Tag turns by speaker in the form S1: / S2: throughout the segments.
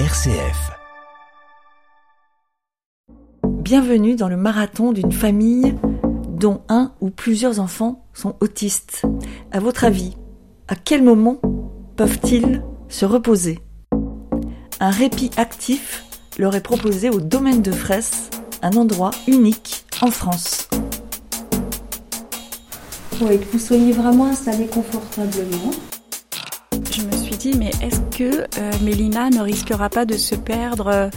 S1: RCF.
S2: Bienvenue dans le marathon d'une famille dont un ou plusieurs enfants sont autistes. À votre avis, à quel moment peuvent-ils se reposer? Un répit actif leur est proposé au domaine de Fraisse, un endroit unique en France.
S3: Oui, que vous soyez vraiment installé confortablement.
S4: Dit, mais est-ce que euh, Mélina ne risquera pas de se perdre euh,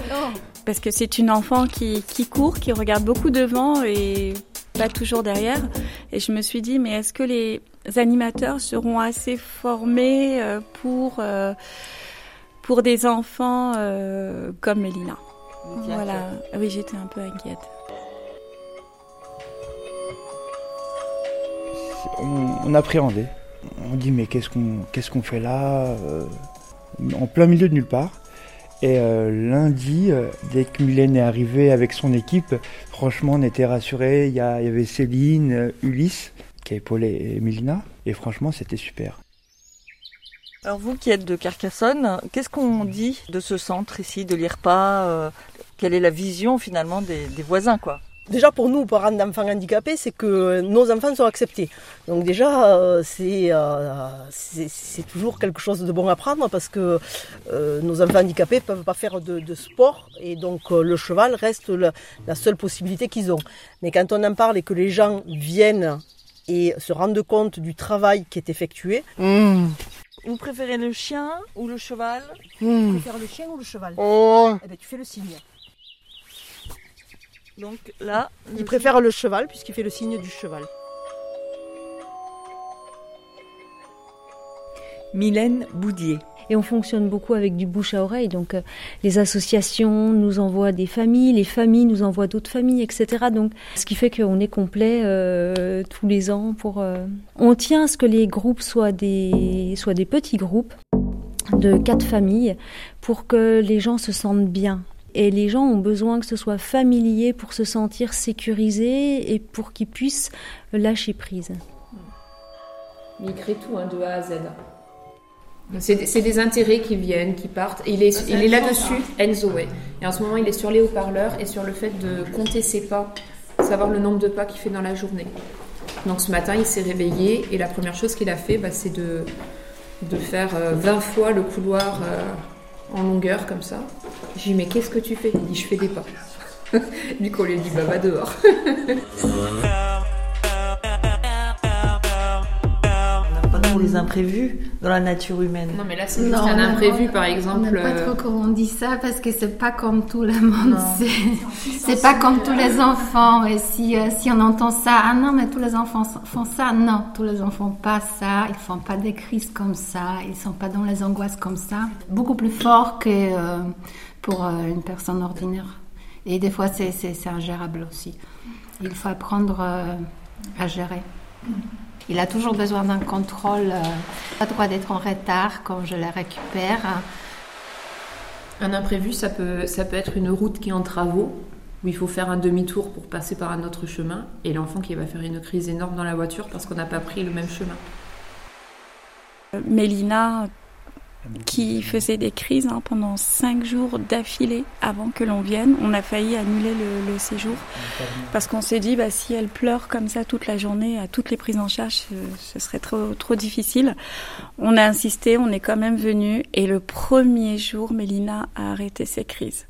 S4: Parce que c'est une enfant qui, qui court, qui regarde beaucoup devant et pas toujours derrière. Et je me suis dit, mais est-ce que les animateurs seront assez formés euh, pour, euh, pour des enfants euh, comme Mélina? Voilà. Oui, j'étais un peu inquiète.
S5: on, on appréhendait. On dit mais qu'est-ce qu'on qu'est-ce fait là euh, En plein milieu de nulle part. Et euh, lundi, euh, dès que Mylène est arrivée avec son équipe, franchement on était rassurés. Il y, avait Céline, Ulysse qui a épaulé Mélina. Et franchement c'était super.
S2: Alors vous qui êtes de Carcassonne, qu'est-ce qu'on dit de ce centre ici, de l'IRPA Quelle est la vision finalement des, des voisins quoi?
S6: Déjà pour nous, parents d'enfants handicapés, c'est que nos enfants sont acceptés. Donc déjà, euh, c'est euh, c'est c'est toujours quelque chose de bon à prendre parce que euh, nos enfants handicapés peuvent pas faire de, de sport et donc le cheval reste la, la seule possibilité qu'ils ont. Mais quand on en parle et que les gens viennent et se rendent compte du travail qui est effectué,
S2: Vous préférez le chien ou le cheval?
S6: Tu préfères le chien ou le cheval?
S7: Oh,
S6: Eh ben, tu fais le signe.
S2: Donc là,
S6: Il préfère le cheval puisqu'il fait le signe du cheval.
S2: Mylène Boudier.
S3: Et on fonctionne beaucoup avec du bouche à oreille. Donc euh, les associations nous envoient des familles, les familles nous envoient d'autres familles, etc. Donc ce qui fait qu'on est complet euh, tous les ans. Pour euh, on tient à ce que les groupes soient des soient des petits groupes de quatre familles pour que les gens se sentent bien. Et les gens ont besoin que ce soit familier pour se sentir sécurisés et pour qu'ils puissent lâcher prise.
S8: Il crée tout hein, de A à Z. C'est des intérêts qui viennent, qui partent. Il est, il est là-dessus, Enzo, ouais. Et en ce moment, il est sur les haut-parleurs et sur le fait de compter ses pas, savoir le nombre de pas qu'il fait dans la journée. Donc ce matin, il s'est réveillé et la première chose qu'il a fait, bah, c'est de, de faire euh, 20 fois le couloir euh, en longueur comme ça. J'ai dit, mais qu'est-ce que tu fais? Il dit, je fais des pas. du coup, on lui dit, bah dehors.
S2: On n'a pas les imprévus dans la nature humaine.
S8: Non, mais là, c'est juste un
S9: on a
S8: imprévu,
S9: pas-
S8: par
S9: On
S8: exemple.
S9: n'aime pas
S8: euh,
S9: trop comment on dit ça parce que c'est pas comme tout le monde. C'est, pas comme tous les enfants. Et si, euh, si on entend ça, ah non, mais tous les enfants font ça. Non, tous les enfants font pas ça. Ils font pas des crises comme ça. Ils sont pas dans les angoisses comme ça. Beaucoup plus fort que euh, pour euh, une personne ordinaire. Et des fois, c'est, ingérable aussi. Il faut apprendre euh, à gérer. Il a toujours besoin d'un contrôle. Euh, pas le droit d'être en retard quand je les récupère.
S8: Un imprévu, ça peut, ça peut être une route qui est en travaux, où il faut faire un demi-tour pour passer par un autre chemin, et l'enfant qui va faire une crise énorme dans la voiture parce qu'on n'a pas pris le même chemin.
S4: Euh, Mélina qui faisait des crises hein, pendant cinq jours d'affilée avant que l'on vienne. On a failli annuler le, séjour parce qu'on s'est dit bah, si elle pleure comme ça toute la journée à toutes les prises en charge, ce, ce serait trop, trop difficile. On a insisté, on est quand même venu et le premier jour, Mélina a arrêté ses crises.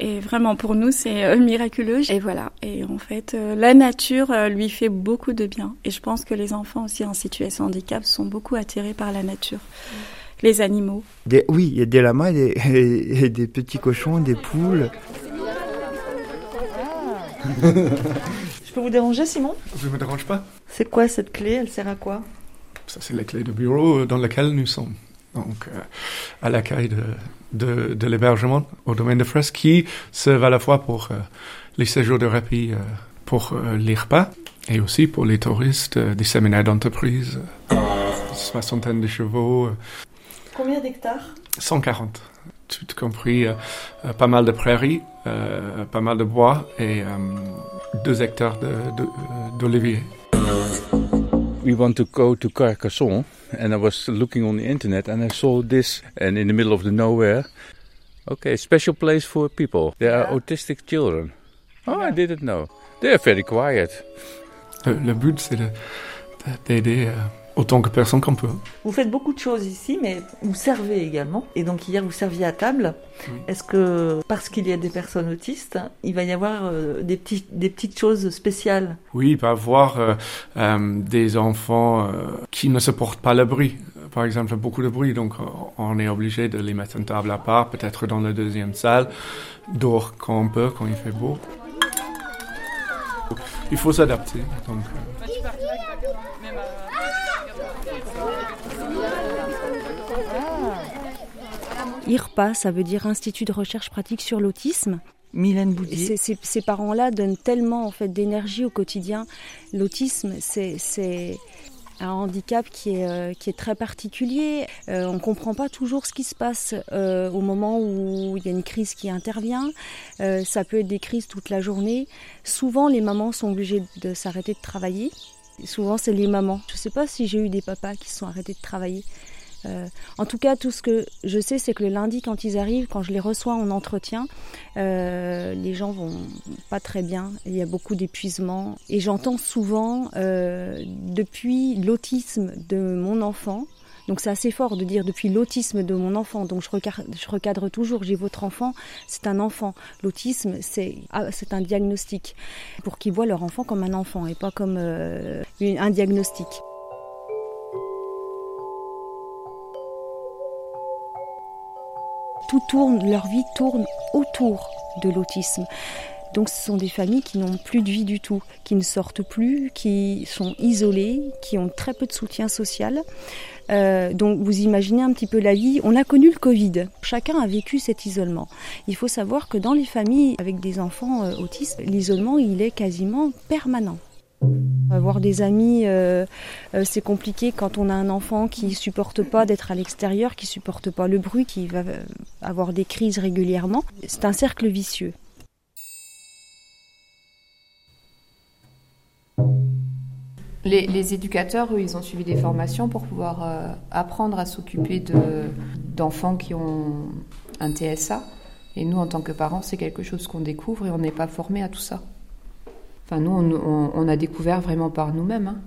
S4: Et vraiment pour nous c'est euh, miraculeux. Et voilà. Et en fait, euh, la nature euh, lui fait beaucoup de bien. Et je pense que les enfants aussi en situation de handicap sont beaucoup attirés par la nature, les animaux.
S5: Des, oui, il y a des lamas et des, et- et des petits cochons, des poules.
S2: Je peux vous déranger Simon?
S7: Je ne me dérange pas?
S2: C'est quoi cette clé? Elle sert à quoi?
S7: Ça, c'est la clé de bureau dans laquelle nous sommes. Donc, euh, à l'accueil de, de, de l'hébergement au domaine de Fresque, qui servent à la fois pour euh, les séjours de répit, euh, pour euh, les repas, et aussi pour les touristes, euh, des séminaires d'entreprise, soixantaine de chevaux,
S2: Combien d'hectares
S7: 140. Tout compris, euh, euh, pas mal de prairies, euh, pas mal de bois et euh, deux hectares de- de- euh, d'oliviers.
S10: we want to go to Carcassonne, and I was looking on the internet and I saw this, and in the middle of the nowhere. Okay, special place for people. There are autistic children. Oh, I didn't know. They are very quiet.
S7: Le, le but, c'est de- de- d'aider euh, autant que personne qu'on peut.
S2: Vous faites beaucoup de choses ici, mais vous servez également. Et donc hier, vous serviez à table. Est-ce que, parce qu'il y a des personnes autistes, il va y avoir euh, des, petits, des petites choses spéciales?
S7: Oui, bah, voir euh, euh, des enfants qui ne supportent pas le bruit. Par exemple, beaucoup de bruit, donc on est obligé de les mettre une table à part, peut-être dans la deuxième salle, dehors quand on peut, quand il fait beau. Il faut s'adapter. Donc,
S3: IRPA, ça veut dire Institut de recherche pratique sur l'autisme.
S2: Mylène
S3: Ces,
S2: Boudier.
S3: ces- ces parents-là donnent tellement en fait d'énergie au quotidien. L'autisme, c'est c'est un handicap qui est, euh, qui est très particulier. Euh, on ne comprend pas toujours ce qui se passe euh, au moment où il y a une crise qui intervient. Ça peut être des crises toute la journée. Souvent, les mamans sont obligées de s'arrêter de travailler. Souvent, c'est les mamans. Je ne sais pas si j'ai eu des papas qui se sont arrêtés de travailler. Euh, en tout cas, tout ce que je sais, c'est que le lundi, quand ils arrivent, quand je les reçois en entretien, euh, les gens vont pas très bien. Il y a beaucoup d'épuisement. Et j'entends souvent, euh, depuis l'autisme de mon enfant, donc c'est assez fort de dire depuis l'autisme de mon enfant, donc je recadre, toujours, j'ai votre enfant, c'est un enfant. L'autisme, c'est ah, c'est un diagnostic, pour qu'ils voient leur enfant comme un enfant et pas comme un diagnostic. Tout tourne, leur vie tourne autour de l'autisme. Donc ce sont des familles qui n'ont plus de vie du tout, qui ne sortent plus, qui sont isolées, qui ont très peu de soutien social. Euh, donc vous imaginez un petit peu la vie. On a connu le Covid. Chacun a vécu cet isolement. Il faut savoir que dans les familles avec des enfants euh, autistes, l'isolement il est quasiment permanent. Avoir des amis, euh, euh, c'est compliqué quand on a un enfant qui supporte pas d'être à l'extérieur, qui supporte pas le bruit, qui va euh, avoir des crises régulièrement. C'est un cercle vicieux.
S8: Les, éducateurs, ils ont suivi des formations pour pouvoir apprendre à s'occuper de- d'enfants qui ont un TSA. Et nous, en tant que parents, c'est quelque chose qu'on découvre et on n'est pas formé à tout ça. Enfin, nous, on, a découvert vraiment par nous-mêmes. hein.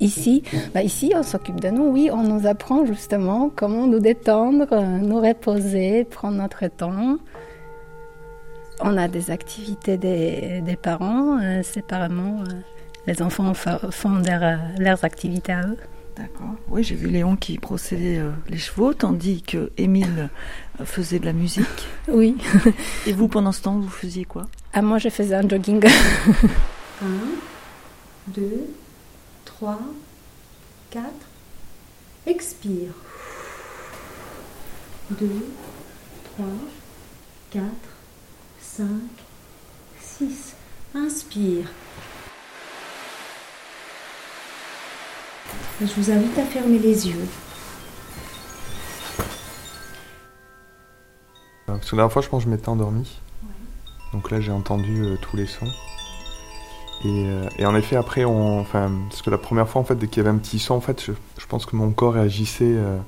S9: Ici, bah ici, on s'occupe de nous, oui, on nous apprend justement comment nous détendre, nous reposer, prendre notre temps. On a des activités des, parents, euh, séparément. euh, les enfants fa- font euh, leurs activités à eux.
S2: D'accord. Oui, j'ai vu Léon qui procédait euh, les chevaux, tandis que Émile euh, faisait de la musique.
S9: Oui.
S2: Et vous, pendant ce temps, vous faisiez quoi?
S9: Ah, moi, je faisais un jogging.
S3: 1, 2, 3, 4. Expire. 2, 3, 4, 5, 6. Inspire. Je vous invite à fermer les yeux.
S1: Parce que la dernière fois, je pense que je m'étais endormi. Donc là, j'ai entendu euh, tous les sons. Et, euh, et en effet, après, on, enfin, parce que la première fois, en fait, dès qu'il y avait un petit son, en fait, je, je pense que mon corps réagissait. euh,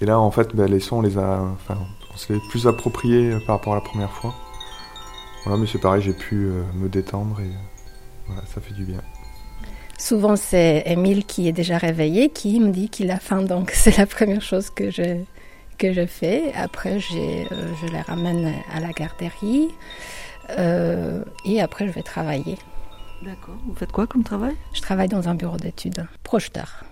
S1: et là, en fait, bah, les sons, on les a, enfin, on se les plus appropriés par rapport à la première fois. Voilà, mais c'est pareil, j'ai pu me détendre et voilà, ça fait du bien.
S9: Souvent, c'est Émile qui est déjà réveillé qui me dit qu'il a faim. Donc, c'est la première chose que je, que je fais. Après, j'ai, euh, je les ramène à la garderie. Euh, et après, je vais travailler.
S2: D'accord. Vous faites quoi comme travail?
S9: Je travaille dans un bureau d'études. Projeteur.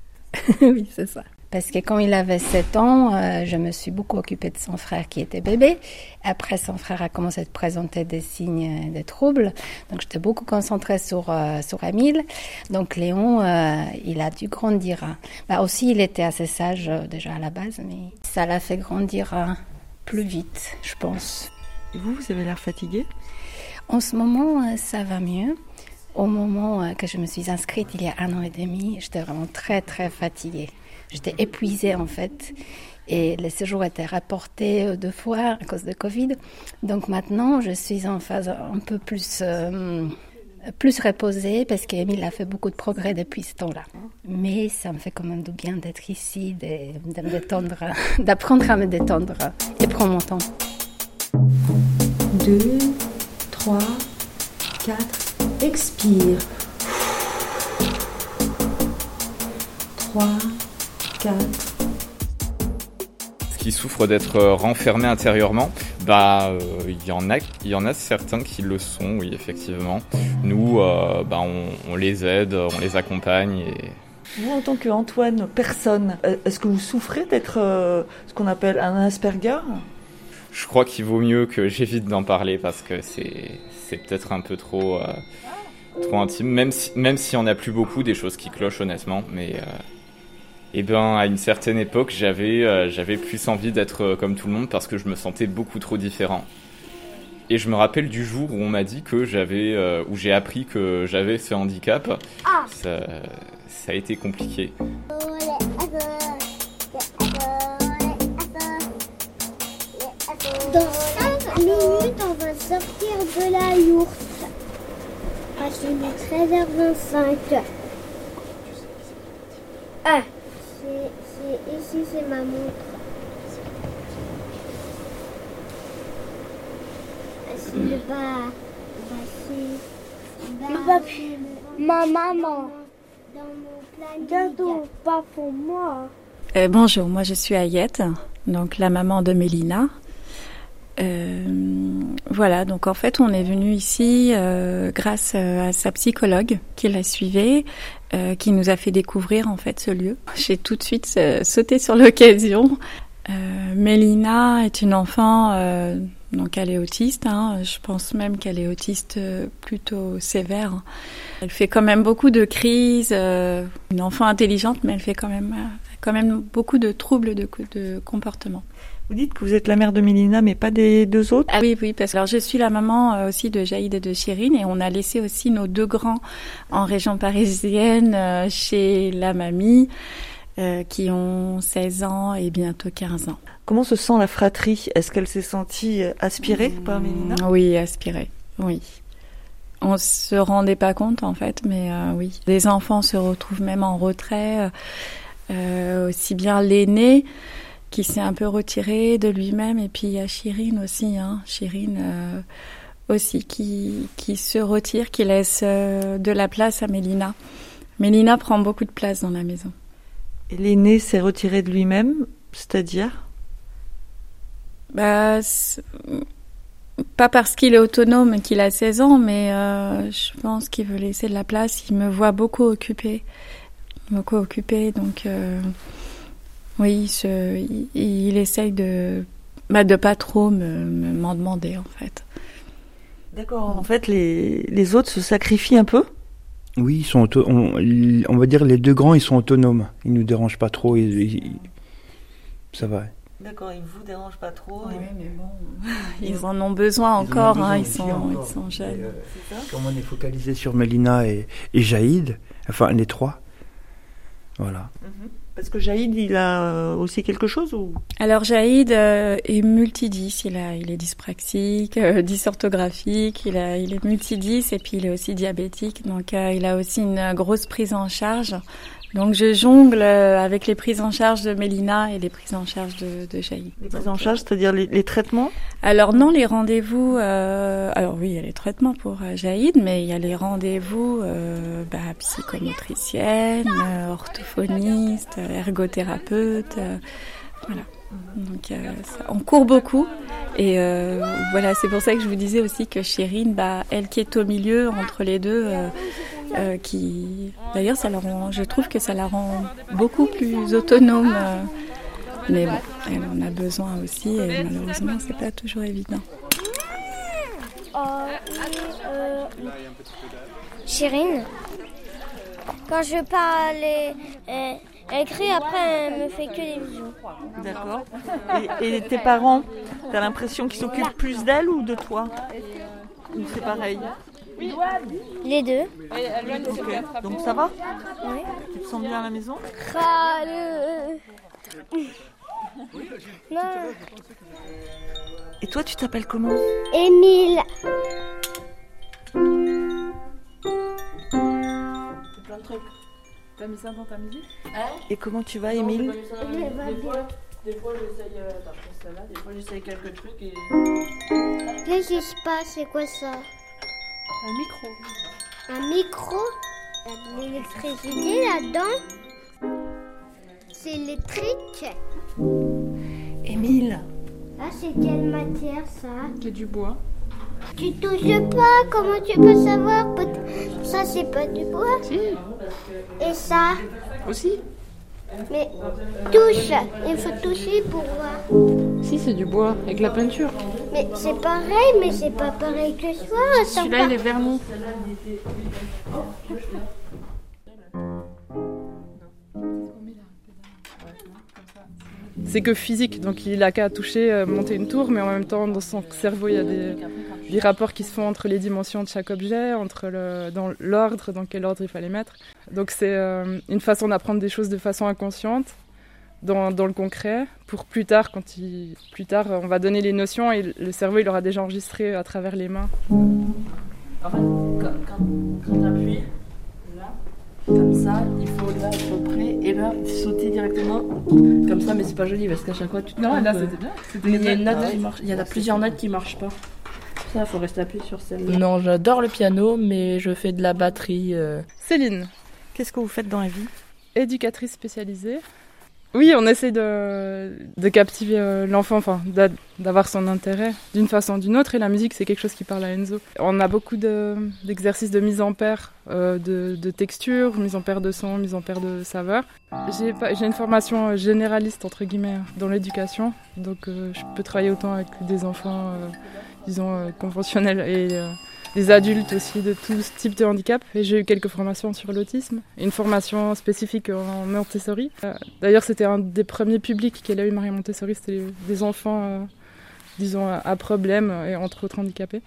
S9: oui, c'est ça. Parce que quand il avait 7 ans, euh, je me suis beaucoup occupée de son frère qui était bébé. Après, son frère a commencé à présenter des signes de troubles. Donc, j'étais beaucoup concentrée sur, euh, sur. Donc, Léon, euh, il a dû grandir. Bah, aussi, il était assez sage euh, déjà à la base, mais ça l'a fait grandir euh, plus vite, je pense.
S2: Et vous, vous avez l'air fatigué
S9: En ce moment, euh, ça va mieux. Au moment euh, que je me suis inscrite, il y a un an et demi, j'étais vraiment très, très fatiguée. J'étais épuisée, en fait. Et les séjours étaient rapportés euh, deux fois à cause de Covid. Donc maintenant, je suis en phase un peu plus euh, plus reposée parce qu'Emile a fait beaucoup de progrès depuis ce temps-là. Mais ça me fait quand même du bien d'être ici, de, me détendre, d'apprendre à me détendre et prendre mon temps.
S2: 2, 3, 4, expire. 3, 4.
S11: qui souffrent d'être euh, renfermés intérieurement, bah euh, il y en a, il y en a certains qui le sont, oui effectivement. Nous, euh, bah, on, on les aide, on les accompagne et
S2: Vous, en tant qu'Antoine, personne, est-ce que vous souffrez d'être euh, ce qu'on appelle un Asperger?
S11: Je crois qu'il vaut mieux que j'évite d'en parler parce que c'est c'est peut-être un peu trop trop intime, même si même s'il y en a plus beaucoup des choses qui clochent honnêtement, mais eh ben à une certaine époque j'avais euh, j'avais plus envie d'être euh, comme tout le monde parce que je me sentais beaucoup trop différent. Et je me rappelle du jour où on m'a dit que j'avais euh, où j'ai appris que j'avais ce handicap. Ça, ça a été compliqué.
S12: Dans 5 minutes, on va sortir de la yourte. Ah, il est 13h25. Ah, c'est, c'est- ici, c'est ma montre. C'est le bas. Bah, Le papier. Ma maman. Dans mon Gâteau, pas pour moi.
S4: Euh, bonjour, moi je suis Ayette, donc la maman de Mélina. Euh, voilà, donc en fait on est venu ici euh, grâce euh, à sa psychologue qui la suivait, euh, qui nous a fait découvrir en fait ce lieu. J'ai tout de suite euh, sauté sur l'occasion. Mélina est une enfant, donc elle est autiste, hein, je pense même qu'elle est autiste plutôt sévère. Elle fait quand même beaucoup de crises, une enfant intelligente, mais elle fait quand même, quand même beaucoup de troubles de, de comportement.
S2: Vous dites que vous êtes la mère de Mélina, mais pas des deux autres?
S4: Ah oui, oui, parce que alors je suis la maman euh, aussi de Jaïd et de Chérine, et on a laissé aussi nos deux grands en région parisienne euh, chez la mamie, euh, qui ont 16 ans et bientôt 15 ans.
S2: Comment se sent la fratrie? Est-ce qu'elle s'est sentie aspirée par Mélina?
S4: Oui, aspirée, oui. On se rendait pas compte en fait, mais euh, oui. Les enfants se retrouvent même en retrait, euh, aussi bien l'aîné qui s'est un peu retiré de lui-même, et puis il y a Chirine aussi, hein. Chirine euh, aussi qui, qui se retire, qui laisse euh, de la place à Mélina. Mélina prend beaucoup de place dans la maison.
S2: Et l'aîné s'est retiré de lui-même, c'est-à-dire?
S4: Bah, c'est- pas parce qu'il est autonome qu'il a 16 ans, mais euh, je pense qu'il veut laisser de la place. Il me voit beaucoup occupée. Beaucoup occupée, donc oui, il, se- il, il essaye de, bah, de pas trop me, me- m'en demander en fait.
S2: D'accord. En fait, les, les autres se sacrifient un peu?
S5: Oui, ils sont auto- on, on va dire les deux grands, ils sont autonomes. Ils nous dérangent pas trop. Ils, ils- ça va.
S2: D'accord, ils vous dérangent pas trop.
S4: mais bon, Ils en ont besoin encore, hein, ils, sont, ils sont jeunes.
S5: Et, euh, comme on est focalisé sur Mélina et, et Jaïd, enfin les trois, voilà.
S2: Parce que Jaïd, il a euh, aussi quelque chose ou?
S4: Alors Jaïd euh, est multidis, il, a, il est dyspraxique, euh, dysorthographique, il, a, il est multidis et puis il est aussi diabétique, donc il a aussi une grosse prise en charge. Donc je jongle euh, avec les prises en charge de Mélina et les prises en charge de, de Jaïd.
S2: les prises en charge, c'est-à-dire les, les traitements?
S4: Alors non, les rendez-vous. euh, alors oui, il y a les traitements pour euh, Jaïd, mais il y a les rendez-vous euh, bah, psychomotricienne, euh, orthophoniste, ergothérapeute. euh, voilà. Donc euh, ça- on court beaucoup et euh, voilà, c'est pour ça que je vous disais aussi que Chérine, bah, elle qui est au milieu entre les deux, euh, euh, qui d'ailleurs ça la rend, je trouve que ça la rend beaucoup plus autonome. euh, mais bon, elle en a besoin aussi et malheureusement, c'est pas toujours évident.
S12: Euh, Chérine, quand je parle, elle, elle- elle crie, après elle me fait que des bisous.
S2: D'accord. Et, et tes parents, t'as l'impression qu'ils s'occupent plus d'elle ou de toi? Ou c'est pareil?
S12: Les deux.
S2: Donc ça va
S12: Oui.
S2: Tu te sens bien à la maison.
S12: Non.
S2: Et toi, tu t'appelles comment
S12: Émile.
S13: truc. T'as mis ça dans ta musique
S2: Et comment tu vas, Émile
S13: Des fois, des fois j'essaye euh. Des fois j'essaye quelques trucs et.
S12: Qu'est-ce qui se passe? C'est quoi ça?
S13: Un micro.
S12: Un micro Il y a de l'électricité là-dedans C'est électrique
S2: Émile.
S12: Ah, c'est quelle matière ça?
S13: C'est du bois.
S12: Tu touches pas, comment tu peux savoir? Ça, c'est pas du bois. Et ça?
S13: Aussi.
S12: Mais touche Il faut toucher pour voir.
S13: Si, c'est du bois, avec la peinture.
S12: Mais c'est pareil, mais c'est pas pareil que ça. ça
S13: Celui-là,
S12: pas-
S13: il est verni. C'est que physique, donc il a qu'à toucher, euh, monter une tour, mais en même temps, dans son cerveau, il y a des, des rapports qui se font entre les dimensions de chaque objet, entre le, dans l'ordre, dans quel ordre il fallait mettre. Donc c'est euh, une façon d'apprendre des choses de façon inconsciente, dans, dans le concret, pour plus tard, quand il, plus tard, on va donner les notions et le cerveau, il aura déjà enregistré à travers les mains.
S14: En fait, quand, quand, quand tu appuies, là, comme ça, il faut là être prêt et là sauter directement comme ça, mais c'est pas joli parce qu'à chaque fois tu te
S13: Non, là,
S14: euh,
S13: c'était bien.
S14: Mais il y a
S13: bien.
S14: une note
S13: Ah ouais.
S14: qui marche, il y en a plusieurs notes qui marchent pas. Ça, il faut rester appuyé sur celle-là. Non, j'adore le piano, mais je fais de la batterie. euh.
S2: Céline, qu'est-ce que vous faites dans la vie?
S13: Éducatrice spécialisée. Oui, on essaie de, captiver euh, l'enfant, enfin, d'a- d'avoir son intérêt d'une façon ou d'une autre. Et la musique, c'est quelque chose qui parle à Enzo. On a beaucoup de- d'exercices de, mise en paire, euh, de, de texture, mise en paire de son, mise en paire de saveur. J'ai une formation euh, généraliste, entre guillemets, dans l'éducation. Donc, je peux travailler autant avec des enfants, disons, conventionnels et des adultes aussi de tout type de handicap. Et j'ai eu quelques formations sur l'autisme, une formation spécifique en Montessori. Euh, D'ailleurs, c'était un des premiers publics qu'elle a eu, Marie Montessori, c'était des enfants, euh, disons, à, problème et entre autres handicapés.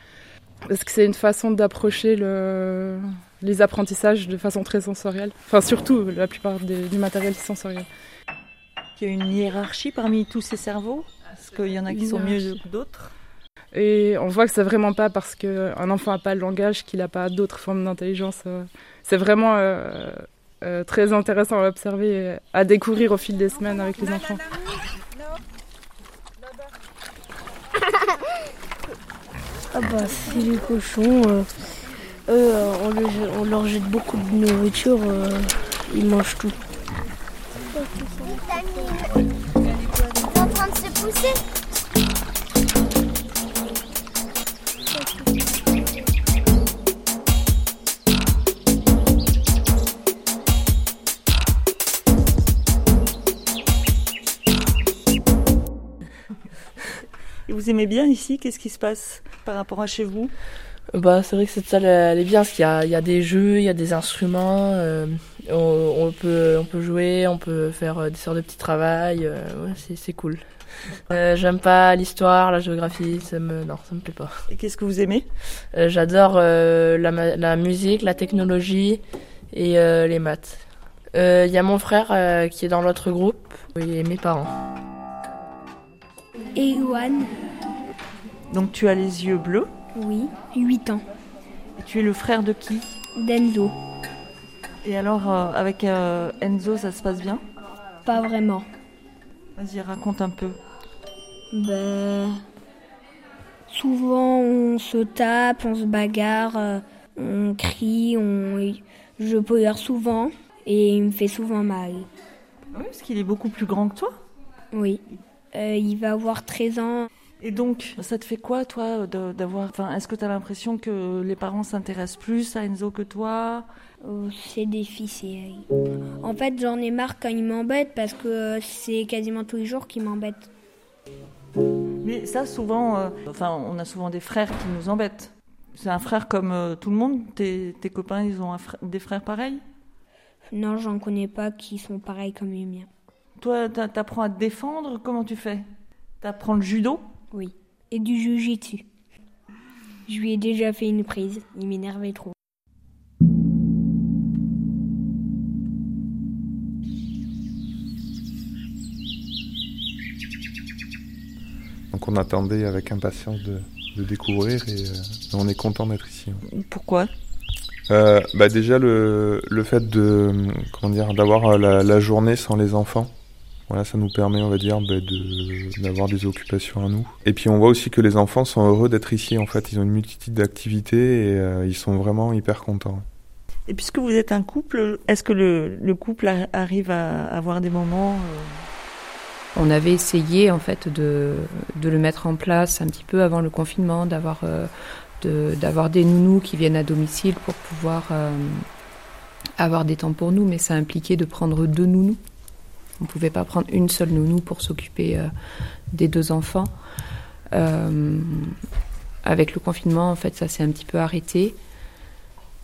S13: Parce que c'est une façon d'approcher le, les apprentissages de façon très sensorielle. Enfin, surtout la plupart des- du matériel sensoriel.
S2: Il y a une hiérarchie parmi tous ces cerveaux? Est-ce qu'il y en a qui sont mieux que d'autres?
S13: Et on voit que c'est vraiment pas parce qu'un enfant n'a pas le langage qu'il n'a pas d'autres formes d'intelligence. euh. C'est vraiment euh, euh, très intéressant à observer et à découvrir au fil des semaines avec les enfants.
S15: Ah bah si les cochons, on, le- on leur jette beaucoup de nourriture, ils mangent tout.
S2: Vous aimez bien ici Qu'est-ce qui se passe par rapport à chez vous?
S14: Bah, c'est vrai que cette salle, elle est bien parce qu'il y a, il y a des jeux, il y a des instruments, euh, on, on peut, on peut jouer, on peut faire euh, des sortes de petits travails, euh, ouais, c'est, c'est cool. Euh, j'aime pas l'histoire, la géographie, ça me, non, ça me plaît pas.
S2: Et qu'est-ce que vous aimez?
S14: J'adore la, la musique, la technologie et les maths. Il y a mon frère qui est dans l'autre groupe et mes parents.
S15: Et Yuan
S2: Donc tu as les yeux bleus.
S15: Oui, 8 ans.
S2: Et tu es le frère de qui?
S15: D'Enzo.
S2: Et alors, euh, avec euh, Enzo, ça se passe bien?
S15: Pas vraiment.
S2: Vas-y, raconte un peu.
S15: Ben, souvent on se tape, on se bagarre, euh, on crie, on... je pleure souvent et il me fait souvent mal.
S2: Oui, parce qu'il est beaucoup plus grand que toi.
S15: Oui. Euh, il va avoir 13 ans.
S2: Et donc, ça te fait quoi, toi, d'avoir. Enfin, est-ce que tu as l'impression que les parents s'intéressent plus à Enzo que toi?
S15: Oh, c'est difficile. En fait, j'en ai marre quand il m'embête parce que euh, c'est quasiment tous les jours qu'il m'embête.
S2: Mais ça, souvent, euh, enfin, on a souvent des frères qui nous embêtent. C'est un frère comme euh, tout le monde? Tes, tes copains, ils ont des frères pareils?
S15: Non, j'en connais pas qui sont pareils comme les miens.
S2: Toi, t'a- t'apprends à te défendre. Comment tu fais? T'apprends le judo?
S15: Oui. Et du jujitsu. Je lui ai déjà fait une prise. Il m'énervait trop.
S1: Donc on attendait avec impatience de, de découvrir et euh, on est content d'être ici.
S2: Pourquoi?
S1: Euh, bah déjà le, le fait de comment dire d'avoir la, la journée sans les enfants voilà, ça nous permet, on va dire, bah, de, d'avoir des occupations à nous. Et puis on voit aussi que les enfants sont heureux d'être ici. En fait, ils ont une multitude d'activités et euh, ils sont vraiment hyper contents.
S2: Et puisque vous êtes un couple, est-ce que le, le couple a- arrive à avoir des moments euh,
S8: On avait essayé en fait de, de le mettre en place un petit peu avant le confinement, d'avoir euh, de- d'avoir des nounous qui viennent à domicile pour pouvoir euh, avoir des temps pour nous, mais ça impliquait de prendre deux nounous. On ne pouvait pas prendre une seule nounou pour s'occuper euh, des deux enfants. Euh, avec le confinement, en fait, ça s'est un petit peu arrêté.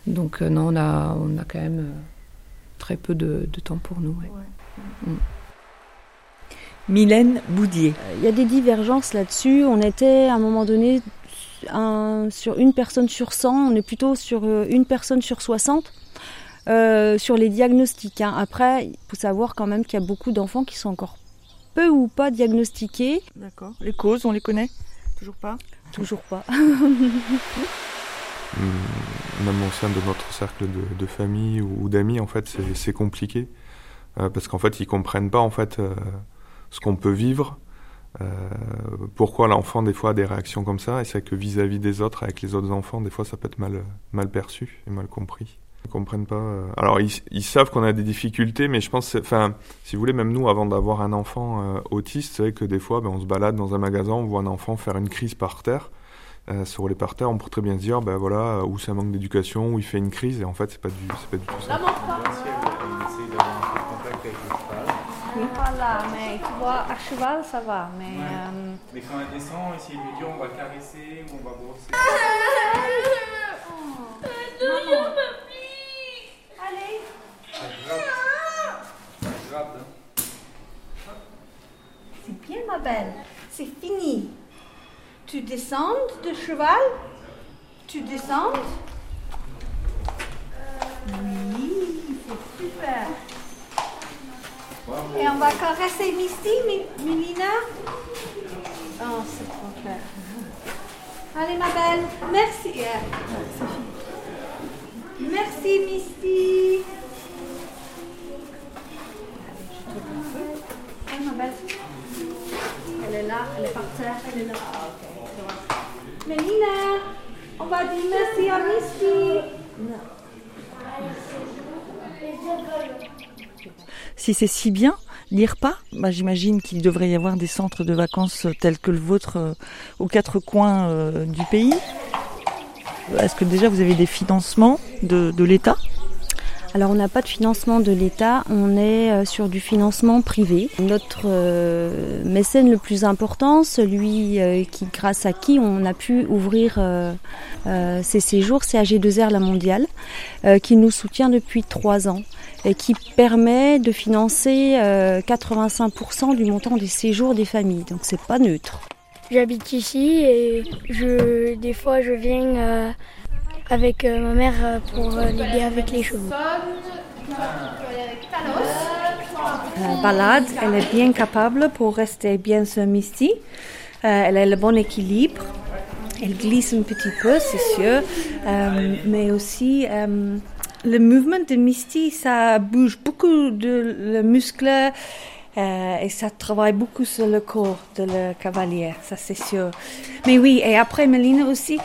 S8: Donc euh, non, on a, on a quand même euh, très peu de, de temps pour nous. ouais. Mm.
S2: Mylène Boudier.
S3: Il y a des divergences là-dessus. On était à un moment donné un- sur une personne sur 100, on est plutôt sur une personne sur 60 euh, sur les diagnostics. hein. Après, il faut savoir quand même qu'il y a beaucoup d'enfants qui sont encore peu ou pas diagnostiqués.
S2: D'accord. Les causes, on les connaît Toujours pas?
S3: Toujours pas.
S1: Hum, Même au sein de notre cercle de, de famille ou, ou d'amis, en fait, c'est, c'est compliqué Euh, parce qu'en fait, ils comprennent pas en fait euh, ce qu'on peut vivre. euh, pourquoi l'enfant des fois a des réactions comme ça? Et c'est que vis-à-vis des autres avec les autres enfants des fois ça peut être mal mal perçu et mal compris ils comprennent pas euh. alors ils, ils savent qu'on a des difficultés mais je pense enfin si vous voulez même nous avant d'avoir un enfant euh, autiste c'est vrai que des fois ben, on se balade dans un magasin on voit un enfant faire une crise par terre euh, sur les parterres on pourrait très bien se dire ben voilà où c'est un manque d'éducation où il fait une crise et en fait c'est pas du c'est pas du tout ça.
S16: Voilà, mais tu vois, à cheval, ça va, mais... euh,
S17: Mais quand elle descend, essayer de lui dire on va caresser ou on va brosser.
S16: Allez
S17: Ça gratte. Ça gratte, hein.
S16: C'est bien, ma belle. C'est fini. Tu descends de cheval? Tu descends? Oui, c'est super. Et on va caresser Misty, Mi- Milina? Oh, c'est trop clair. Allez, ma belle. Merci. Merci, Misty. Allez, ma belle. Elle est là, elle est par terre, elle est là. Ah, ok. Mélina, on va dire
S2: Si c'est si bien, l'IRPA, bah, j'imagine qu'il devrait y avoir des centres de vacances tels que le vôtre euh, aux quatre coins euh, du pays. Est-ce que déjà vous avez des financements de l'État?
S3: Alors on n'a pas de financement de l'État, on est euh, sur du financement privé. Notre euh, mécène le plus important, celui euh, qui, grâce à qui on a pu ouvrir euh, ces séjours, c'est AG2R La Mondiale, qui nous soutient depuis trois ans et qui permet de financer euh, 85% du montant des séjours des familles. Donc c'est pas neutre.
S12: J'habite ici et je, des fois je viens avec euh, ma mère euh, pour euh, l'aider avec les chevaux.
S3: Balade, elle est bien capable pour rester bien sur Misty. Euh, elle a le bon équilibre. Elle glisse un petit peu, c'est sûr. Mais aussi, le mouvement de Misty, ça bouge beaucoup de le muscle et ça travaille beaucoup sur le corps de la cavalière, ça c'est sûr. Mais oui, et après Mélina aussi,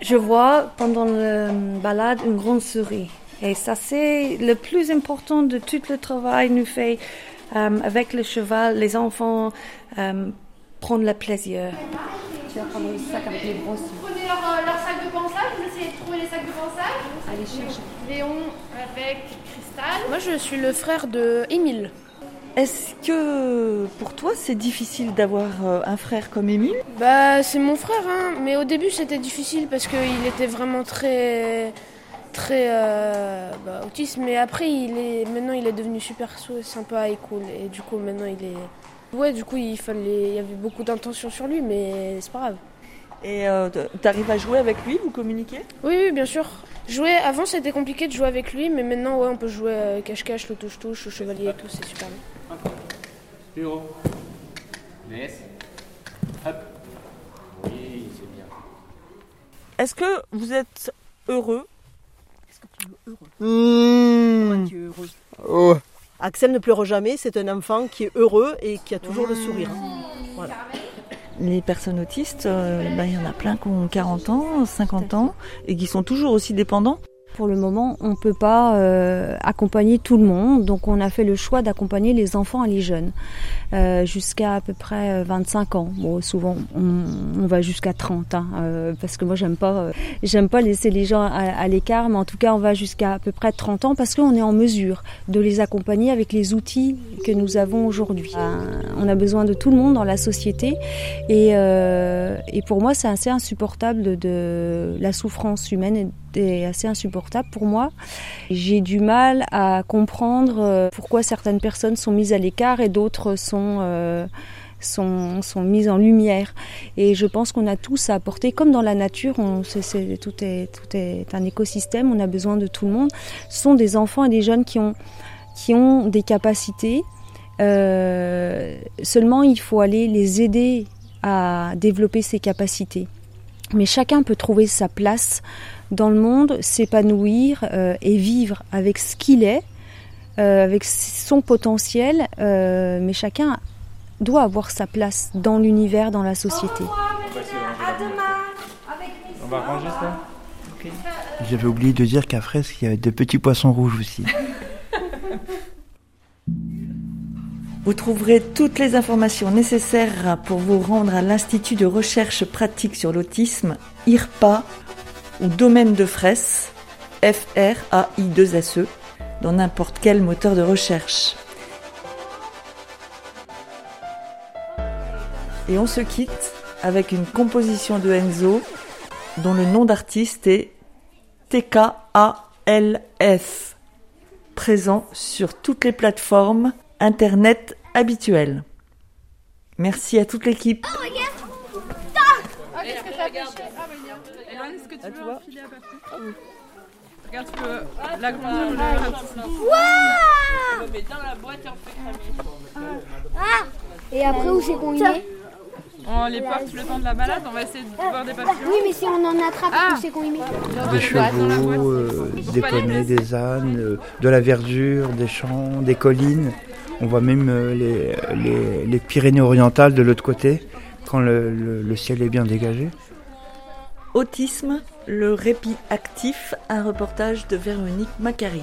S3: je vois pendant la balade une grande souris. Et ça, c'est le plus important de tout le travail nous fait euh, avec le cheval. Les enfants euh, prennent le plaisir. Tu vas prendre le sac avec les grosses.
S18: Prenez leur, euh, leur sac de pansage, vous essayez de trouver les sacs de pansage.
S3: Allez chercher.
S18: Léon avec Cristal.
S15: Moi, je suis le frère de Émile.
S2: Est-ce que pour toi c'est difficile d'avoir euh, un frère comme Émile?
S15: Bah, c'est mon frère, hein. mais au début c'était difficile parce qu'il était vraiment très, très euh, bah, autiste. Mais après, il est, maintenant il est devenu super sympa et cool. Et du coup, maintenant il est. Ouais, du coup, il fallait, il y avait beaucoup d'intention sur lui, mais c'est pas grave.
S2: Et euh, t'arrives à jouer avec lui, vous communiquez?
S15: Oui, oui, bien sûr. Jouer, avant c'était compliqué de jouer avec lui, mais maintenant, ouais, on peut jouer euh, cache-cache, le touche-touche, le chevalier et tout, c'est super bien.
S17: Bureau. Laisse. Hop. Oui, c'est bien.
S2: Est-ce que vous êtes heureux
S6: Mmh. Oh. Axel ne pleure jamais, c'est un enfant qui est heureux et qui a toujours le sourire. Voilà.
S2: Les personnes autistes, euh, ben, il y en a plein qui ont 40 ans, 50 ans et qui sont toujours aussi dépendants.
S3: Pour le moment, on ne peut pas euh, accompagner tout le monde, donc on a fait le choix d'accompagner les enfants et les jeunes euh, jusqu'à à peu près 25 ans. Bon, souvent on, va jusqu'à 30, hein, euh, parce que moi j'aime pas, euh, pas laisser les gens à, l'écart, mais en tout cas on va jusqu'à à peu près 30 ans parce qu'on est en mesure de les accompagner avec les outils que nous avons aujourd'hui. Euh, on a besoin de tout le monde dans la société, et, euh, et pour moi c'est assez insupportable de, la souffrance humaine. Est assez insupportable pour moi. J'ai du mal à comprendre euh, pourquoi certaines personnes sont mises à l'écart et d'autres sont, euh, sont, sont mises en lumière. Et je pense qu'on a tous à apporter, comme dans la nature, on, c'est, tout, est, tout est un écosystème, on a besoin de tout le monde. Ce sont des enfants et des jeunes qui ont, qui ont des capacités. Euh, seulement, il faut aller les aider à développer ces capacités. Mais chacun peut trouver sa place dans le monde, s'épanouir euh, et vivre avec ce qu'il est, euh, avec son potentiel, euh, mais chacun doit avoir sa place dans l'univers, dans la société.
S17: On va ranger ça
S5: J'avais oublié de dire qu'à Fresque, il y avait des petits poissons rouges aussi.
S2: Vous trouverez toutes les informations nécessaires pour vous rendre à l'Institut de recherche pratique sur l'autisme, IRPA, ou domaine de Fraisse, F-R-A-I-2-S-E, dans n'importe quel moteur de recherche. Et on se quitte avec une composition de Enzo dont le nom d'artiste est TKALF, présent sur toutes les plateformes internet habituelles. Merci à toute l'équipe.
S18: Oh,
S13: Ah, tu veux enfiler à partir Regarde, tu peux l'agrandir rapetisser.
S18: Waouh
S13: met dans la boîte et on fait cramer.
S12: Ah Et après, où c'est qu'on y met
S13: On les porte le temps de la balade, on va essayer de voir des papillons.
S12: Oui, mais si on en attrape, où c'est qu'on y met
S5: Des chevaux, euh, des poneys, des ânes, euh, de la verdure, des champs, des collines. On voit même euh, les, les, les Pyrénées orientales de l'autre côté, quand le, le- le ciel est bien dégagé.
S2: Autisme, le répit actif, un reportage de Véronique Macari.